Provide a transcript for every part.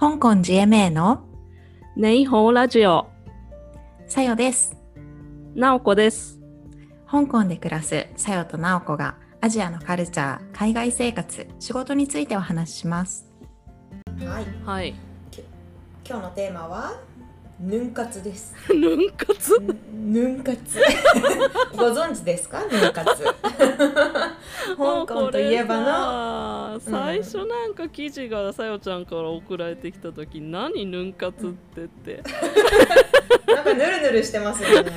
香港 GMA のネイホーラジオ、さよです。ナオコです。香港で暮らすさよとなおこがアジアのカルチャー、海外生活、仕事についてお話しします。はい、はい。今日のテーマは？ヌン活です。ヌン活？ヌン活。ご存知ですか？ヌン活。香港といえばの。の最初なんか記事がさよちゃんから送られてきた時何ヌン活ってって、なんかヌルヌルしてますよね。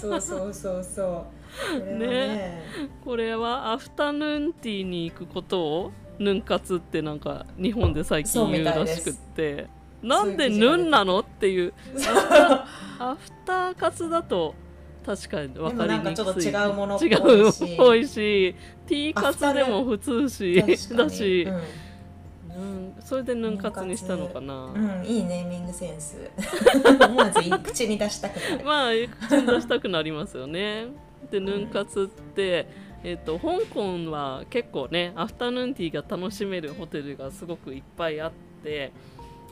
そうそうそうそう。これはね。これはアフタヌーンティーに行くことをヌン活ってなんか日本で最近言うらしくってなんでヌンなの？っていう。アフター活だと確かに分かりにくい。でもなんかちょっと違うものっぽいし。違うっぽいしティー活でも普通し。だし、うん。うん、それでヌン活にしたのかな、うん、いいネーミングセンス。思わず口に出したくなる。まあ口に出したくなりますよね。でヌン活って、えっと香港は結構ねアフタヌーンティーが楽しめるホテルがすごくいっぱいあって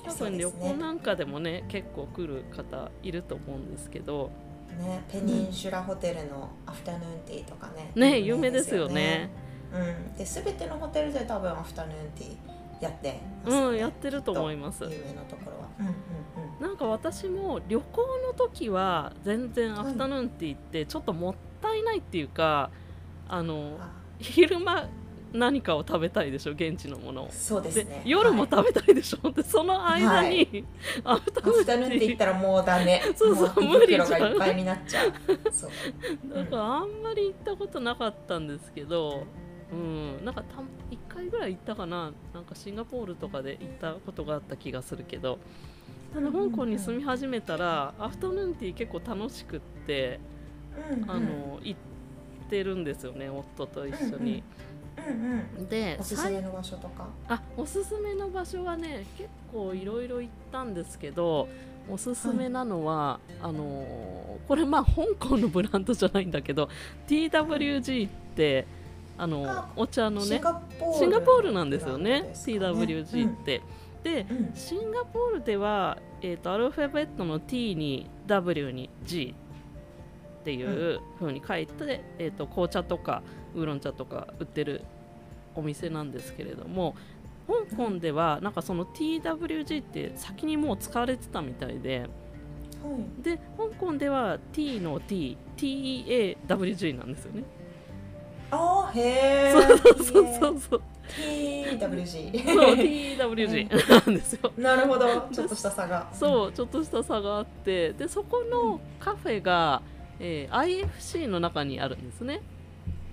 多分旅行なんかでもね結構来る方いると思うんですけどね、ペニンシュラホテルのアフタヌーンティーとかね。ね有名ですよね。うん、で全てのホテルで多分アフタヌーンティーやってますよねうんやってると思います有。名なところは。うんうんうん。なんか私も旅行の時は全然アフタヌーンティーってちょっともったいないっていうかあのあ昼間何かを食べたいでしょ現地のものを。でそうですね。夜もはい食べたいでしょ、でその間に、アフタアフタヌーンティー行ったらもうダメ。そうそうも無理じゃんいっぱいになっちゃう。そう。だからあんまり行ったことなかったんですけど、うん、なんかた1回ぐらい行ったかななんかシンガポールとかで行ったことがあった気がするけどただ香港に住み始めたらアフタヌーンティー結構楽しくって、うんうんあの行ってるんですよね夫と一緒に。うんうん。でおすすめの場所とか。あおすすめの場所はね結構いろいろ行ったんですけどおすすめなのは、あのーこれまあ香港のブランドじゃないんだけど TWG ってあのあお茶のねシンガポール。なんですよねブランドですか TWG って。でうんうんシンガポールでは、えー、とアルファベットの T に W に G っていう風に書いて、えー、と紅茶とかウーロン茶とか売ってるお店なんですけれども香港ではなんかその TWG って先にもう使われてたみたいではい。で香港では T の TTEAWG なんですよね。あーへえ。そうそうそうそうそう TWG。そう TWG なんですよ。なるほど。ちょっとした差が。そうちょっとした差があってでそこのカフェが、えー IFC の中にあるんですね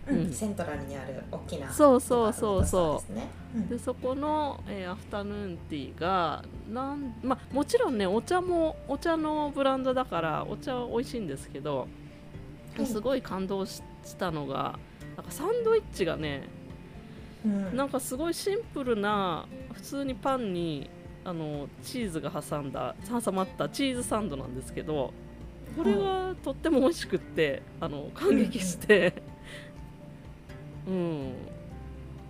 うん。うんセントラルにある大きな。そうそうそうそうですね。うんでそこの、えーアフタヌーンティーがなん、まあ、もちろんねお茶もお茶のブランドだからお茶は美味しいんですけど、うんすごい感動ししたのがなんかサンドイッチがねうんなんかすごいシンプルな普通にパンにあのチーズが挟んだ挟まったチーズサンドなんですけどこれがとっても美味しくってあの感激して、うん。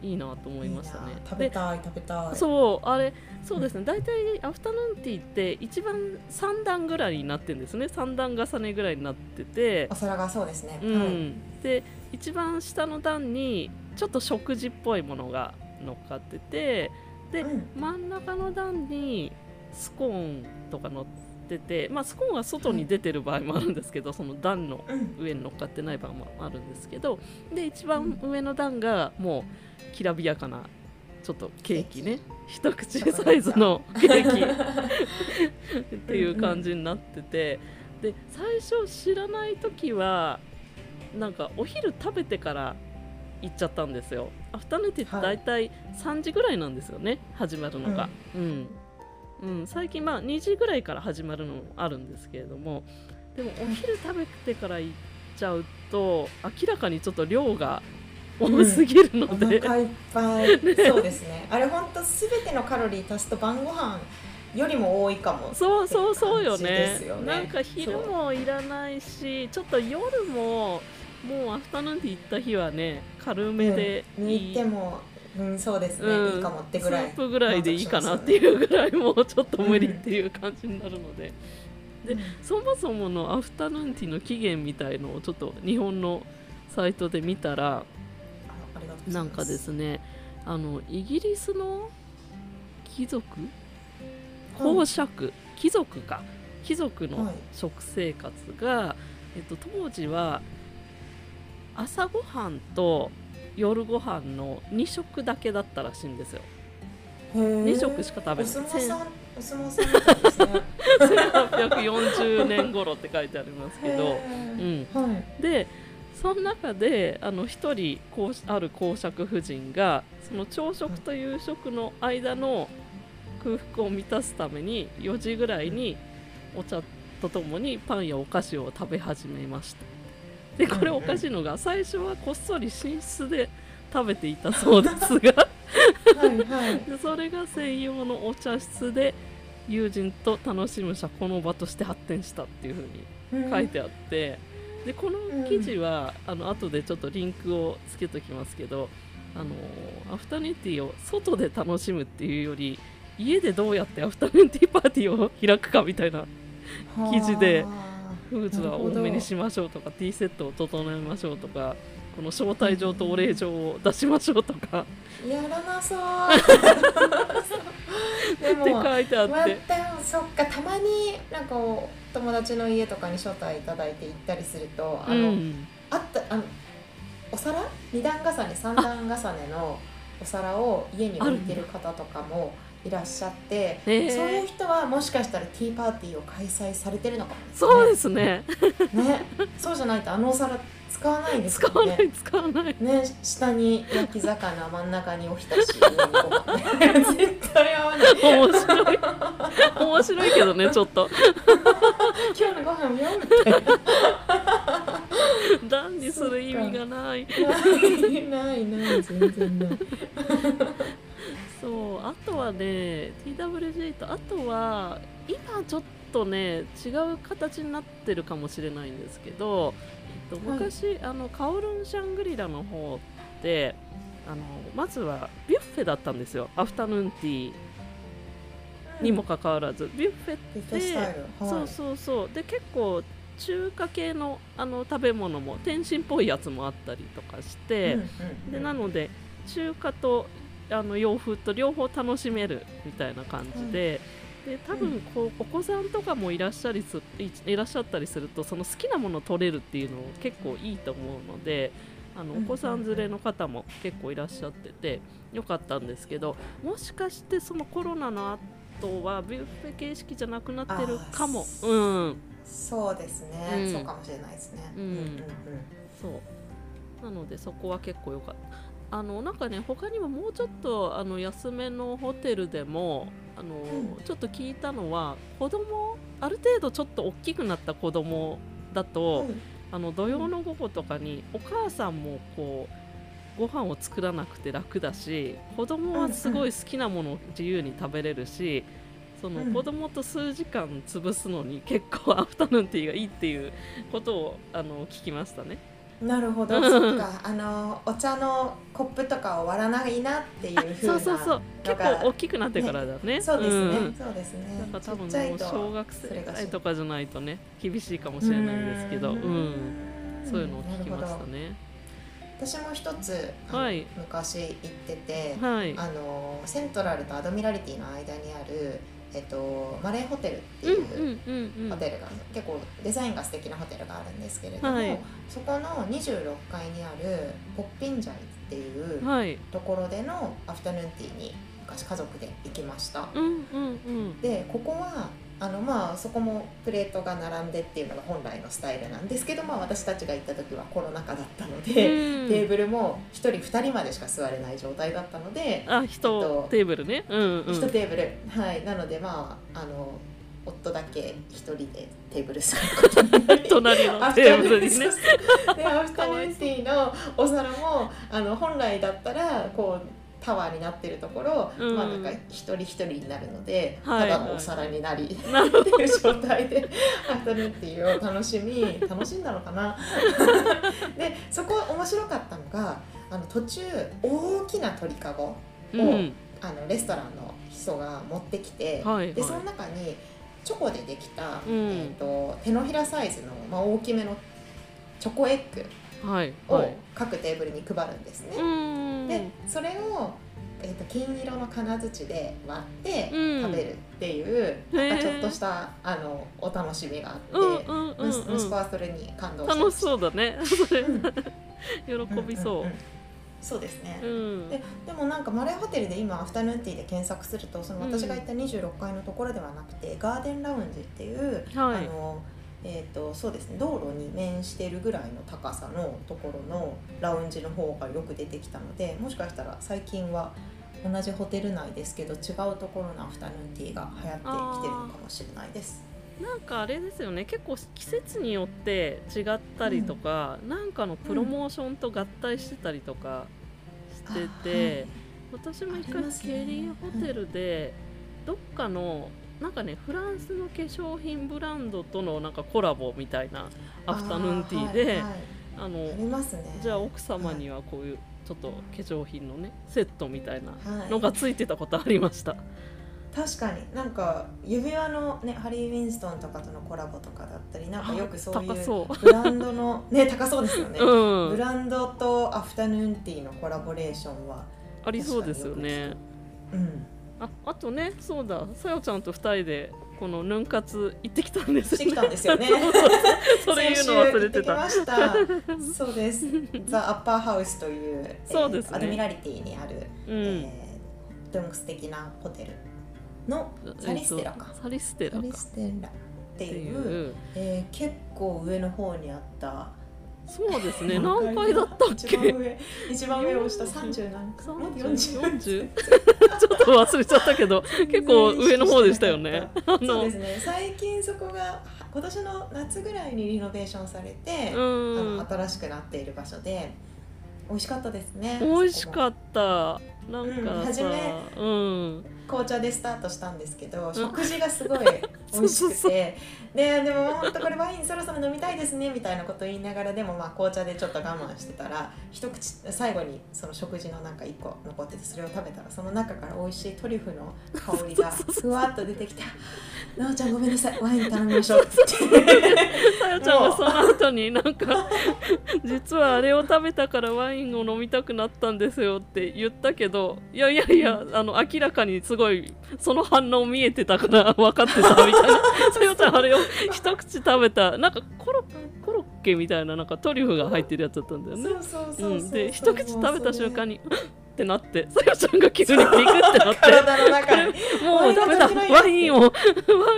いいなと思いましたね。食べたい食べたい。そうあれそうですね。大体アフタヌーンティーって一番3段ぐらいになってるんですね。3段重ねぐらいになってて。お、皿がそうですね。うん。はい。で一番下の段にちょっと食事っぽいものが乗っかってて。でうん。真ん中の段にスコーンとか乗ってて、まあ、スコーンは外に出てる場合もあるんですけど、その段のうん。上に乗っかってない場合もあるんですけどで一番上の段がもうきらびやかなちょっとケーキね。一口サイズの ケーキ。っていう感じになっててで最初知らない時はなんかお昼食べてから行っちゃったんですよ。アフタヌーンティーって大体3時ぐらいなんですよね始まるのが、うん。うん、最近まあ2時ぐらいから始まるのもあるんですけれどもでもお昼食べてから行っちゃうと明らかにちょっと量が多すぎるのおで、腹いっぱい。そうですね。あれ本当すべてのカロリー足すと晩ご飯よりも多いかも。そうそうそうよねなんか昼もいらないしちょっと夜ももうアフタヌーンティー行った日はね軽めでうんいい、抜いてもうん、そうですね、うん。いいかもってぐらい。スープぐらいでいいかなっていうぐらいもうちょっと無理っていう感じになるので、でそもそものアフタヌーンティーの起源みたいのをちょっと日本のサイトで見たらなんかですねあのイギリスの貴族？公爵？貴族か。貴族のはい。食生活が、えっと、当時は朝ごはんと夜ご飯の2食だけだったらしいんですよ。二2食しか食べおない。相撲さんお相撲さんみたいですね1840年頃って書いてありますけど、うん、はい。でその中であの一人こうある公爵夫人がその朝食と夕食の間の空腹を満たすために4時ぐらいにお茶とともにパンやお菓子を食べ始めましたでこれおかしいのが最初はこっそり寝室で食べていたそうですが。はいはい。でそれが専用のお茶室で友人と楽しむ社交の場として発展したっていう風に書いてあって。でこの記事は、あの後でちょっとリンクをつけときますけどあのアフタヌーンティーを外で楽しむっていうより家でどうやってアフタヌーンティーパーティーを開くかみたいな記事でフーズは多めにしましょうとかティーセットを整えましょうとかこの招待状とお礼状を出しましょうとか。やらなそう。で っても書いてあまって。たそっかたまになんかお友達の家とかに招待いただいて行ったりするとあうの、ん。あったあのお皿？二段重ね三段重ねのお皿を家に置いてる方とかもいらっしゃって、へーそういう人はもしかしたらティーパーティーを開催されてるのかも。ねそうですね。ね。そうじゃないとあのお皿使わないです使わないよね使わない。ね。下に焼き魚真ん中におひたし絶対合わない。面白い。面白いけどねちょっと。今日のご飯よみたいな段にする意味がない。ないないない全然ないあとはね TWG とあとは今ちょっとね違う形になってるかもしれないんですけど、えっと、はい。昔、あのカオルンシャングリラの方ってあのまずはビュッフェだったんですよ。アフタヌーンティー。にもかかわらず。ビュッフェビュッフェスタイル。そうそうそう。で結構中華系のあの食べ物も天津っぽいやつもあったりとかして、でなので中華とあの洋風と両方楽しめるみたいな感じで。で多分こうお子さんとかもいらっしゃりすいいらっしゃったりするとその好きなものを取れるっていうの結構いいと思うのであのおうん。子さん連れの方も結構いらっしゃっててよかったんですけどもしかしてそのコロナの後はビュッフェ形式じゃなくなってるかも。あうん。そうですね、うん。そうかもしれないですね。うんうん。そう。なのでそこは結構良かったあのなんかね他にももうちょっとあの安めのホテルでもあの、うん。ちょっと聞いたのは子供ある程度ちょっと大きくなった子供だと、うん。あの土曜の午後とかにお母さんもこうご飯を作らなくて楽だし子供はすごい好きなものを自由に食べれるし、そのうん。子供と数時間潰すのに結構アフタヌーンティーがいいっていうことをあの聞きましたね。なるほど、うん。そっか。あのお茶のコップとかを割らないなっていうふうなそうそうそう。結構大きくなってからだね。そうですね、ん。そうですね。なんか多分ちっちゃいう小学生とかじゃないとね厳しいかもしうれないんですけど、ーうん。そういうのを聞きましたね。私も一つはい。昔行ってて、はい。あのセントラルとアドミラリティの間にある、えっと、マレーホテルってうんいう。ホテルが、結構デザインが素敵なホテルがあるんですけれども、はいそこの26階にあるポッピンジャイっていうはい。ところでのアフタヌーンティーに昔家族で行きました。うんうんうん。でここはあのまあそこもプレートが並んでっていうのが本来のスタイルなんですけど、まあ、私たちが行った時はコロナ禍だったので、うんテーブルも1人2人までしか座れない状態だったので、あ、えっ人とテーブルね。うんうん。1テーブルはいなのでまああの夫だけ1人でテーブル座ることになり 隣のテーブルにね。でアフタヌーンティーのお皿もあの本来だったらこうタワーになってるところ、うん。まあなんか一人一人になるので、はい。ただのお皿になり、っていう状態でアフタヌーンティーを楽しみ楽しんだのかな？でそこ面白かったのがあの途中大きな鳥かごを、うん。あのレストランの人が持ってきて、はいはい。でその中にチョコでできた、うん。えー、と手のひらサイズの、まあ、大きめのチョコエッグはいをはい。各テーブルに配るんですね。うん。でそれを、えー、と金色の金槌で割ってうん。食べるっていう、へーなんかちょっとしたあのお楽しみがあって、うんうんうん息息子うんはそれに感動して楽しそうだね。それ。うん喜びそんんんそうですね、ううん。ででもなんかマレーホテルで今アフタヌーンティーで検索するとそのうん。私が行った26階のところではなくて、ガーデンラウンジっていう、はい。あのえー、とそうですね道路に面しているぐらいの高さのところのラウンジの方がよく出てきたのでもしかしたら最近は同じホテル内ですけど違うところのアフタヌーンティーが流行ってきてるのかもしれないです。なんかあれですよね結構季節によって違ったりとか、なんかのプロモーションと合体してたりとかしてて、私も一回ありますね。ケリーホテルでどっかのなんかねフランスの化粧品ブランドとのなんかコラボみたいなアフタヌーンティーであ,、の。じゃあ奥様にはこういうちょっと化粧品のねセットみたいなはいのがついてたことありました。確かになんか指輪のねハリー・ウィンストンとかとのコラボとかだったりなんかよくそういうブランドのね高そうですよね、う。うん。ブランドとアフタヌーンティーのコラボレーションはありそうですよね。うんああとねそうだ。さよちゃんと二人でこのヌン活行ってきたんですしてきたんですよね。それ言うの忘れてた。そうですザ・アッパーハウスというそうですね。えーアドミラリティにある、うん、えーとても素敵なホテルのサリステラか。えっとサリステラサかリステラってい、う。えー結構上の方にあったそうですね。何階だったっけ？一番上一番上を押した30何階30 40 40ちょっと忘れちゃったけど 結構上の方でしたよね。あそうのですね。最近そこが今年の夏ぐらいにリノベーションされて、新しくなっている場所で美味しかったですね。美味しっかった。なんうんかさ初めうん。紅茶でスタートしたんですけど食事がすごい 美味しくて。ででも本当これワインそろそろ飲みたいですねみたいなこと言いながらでもまあ紅茶でちょっと我慢してたら一口最後にその食事のなんか1個残っててそれを食べたらその中から美味しいトリュフの香りがふわっと出てきて「なおちゃんごめんなさいワイン頼みましょう」って。言ってさよちゃんがその後になんか実はあれを食べたからワインを飲みたくなったんですよって言ったけどいやいやいやあの明らかにすごいその反応見えてたから分かってたみたい なさよちゃんあれを一口食べたなんかコロコロッケみたいななんかトリュフが入ってるやつだったんだよね。で一口食べた瞬間に「ってなってさよちゃんが急にビクってなって。体の中に。もうダメだワインをワ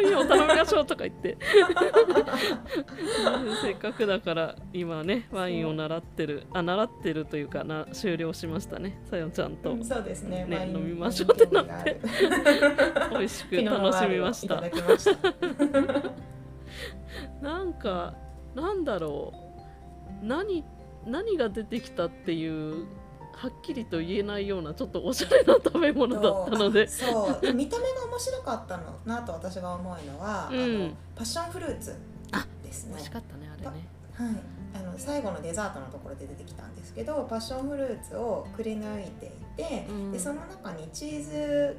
インを頼みましょうとか言って。せっかくだから今ねワインを習ってるあ習ってるというかな終了しましたねさよちゃんと。そうですね。ね飲みましょうってなって。美味しく楽しみました。なんかなんだろう。何何が出てきたっていうはっきりと言えないようなちょっとおしゃれな食べ物だったので。そう。で見た目が面白かったのなと私が思うのは、うん。あのパッションフルーツですね。美味しかったねあれね。はい、あの最後のデザートのところで出てきたんですけどパッションフルーツをくり抜いていて、うん。でその中にチーズ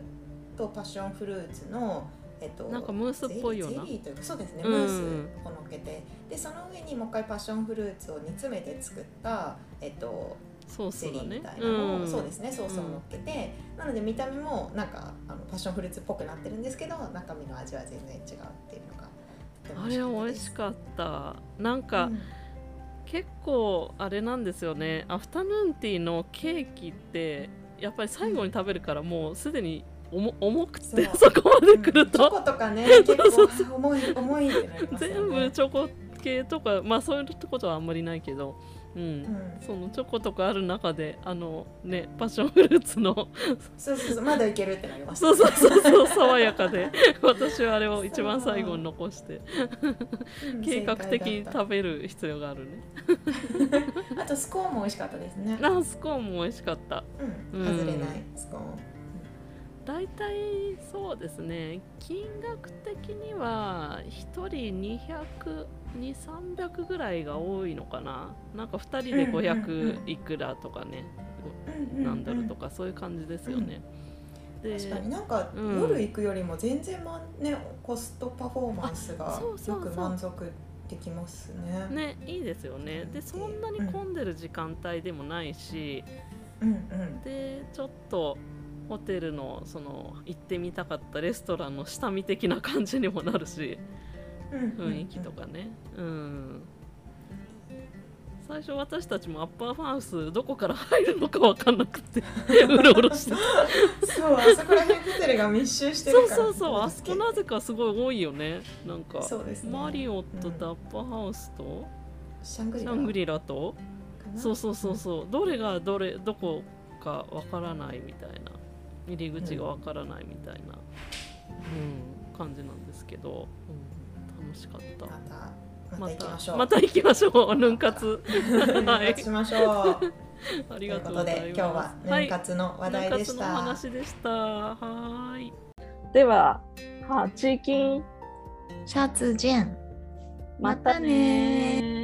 とパッションフルーツの、えっと、なんかムースっぽいような。ゼリーゼリーというかそうですね、うん。ムースをのっけて。でその上にもう一回パッションフルーツを煮詰めて作った、えっと、ソースみたいなのを、ん。そうですねソースを乗っけて、なので見た目もなんかあのパッションフルーツっぽくなってるんですけど中身の味は全然違うっていうのがあれは美味しかった。なんか、うん。結構あれなんですよね。アフタヌーンティーのケーキってやっぱり最後に食べるからもうすでに重重くてそそこまで来ると、チョコとかね 結構あ重い重いってなりますよね。全部チョコ系とかまあそういうことはあんまりないけど、うん。うんそのチョコとかある中であのねパッションフルーツの。そうそうそうまだいけるってなります。そうそうそうそう爽やかで。私はあれを一番最後に残して。うん。計画的に食べる必要があるね。た あとスコーンも美味しかったですね。あスコーンも美味しかった。うん。うん外れないスコーン。大体そうですね。金額的には1人200300ぐらいが多いのかな。なんか2人でうんうんうん500いくらとかね何ドルとかそういう感じですよね。で確かになんかうん。夜行くよりも全然まねコストパフォーマンスがよく満足できますね。ねいいですよね。でそんなに混んでる時間帯でもないし、うんうん。でちょっとホテルのその行ってみたかったレストランの下見的な感じにもなるし雰囲気とかね。うん。最初私たちもアッパーファウスどこから入るのか分かんなくて。うろうろしてた。そうあそこら辺ホテルが密集してるから。そうそうそう。あそこなぜかすごい多いよね。なんかそうですね。マリオットとアッパーハウスとシャングリラ。シャングリラとそうそうそうそう。どれがどれどこかわからないみたいな。入り口がわからないみたいな、うん、感じなんですけど、うん、楽しかった。またまた行きましょう。また行きましょう。ヌン活。はい。活しましょう。あとりいうことがとうございます。で今日はヌン活の話題でした。はい、ヌン活のお話でした。はーい。でははチーキン。シャツジェン。またねー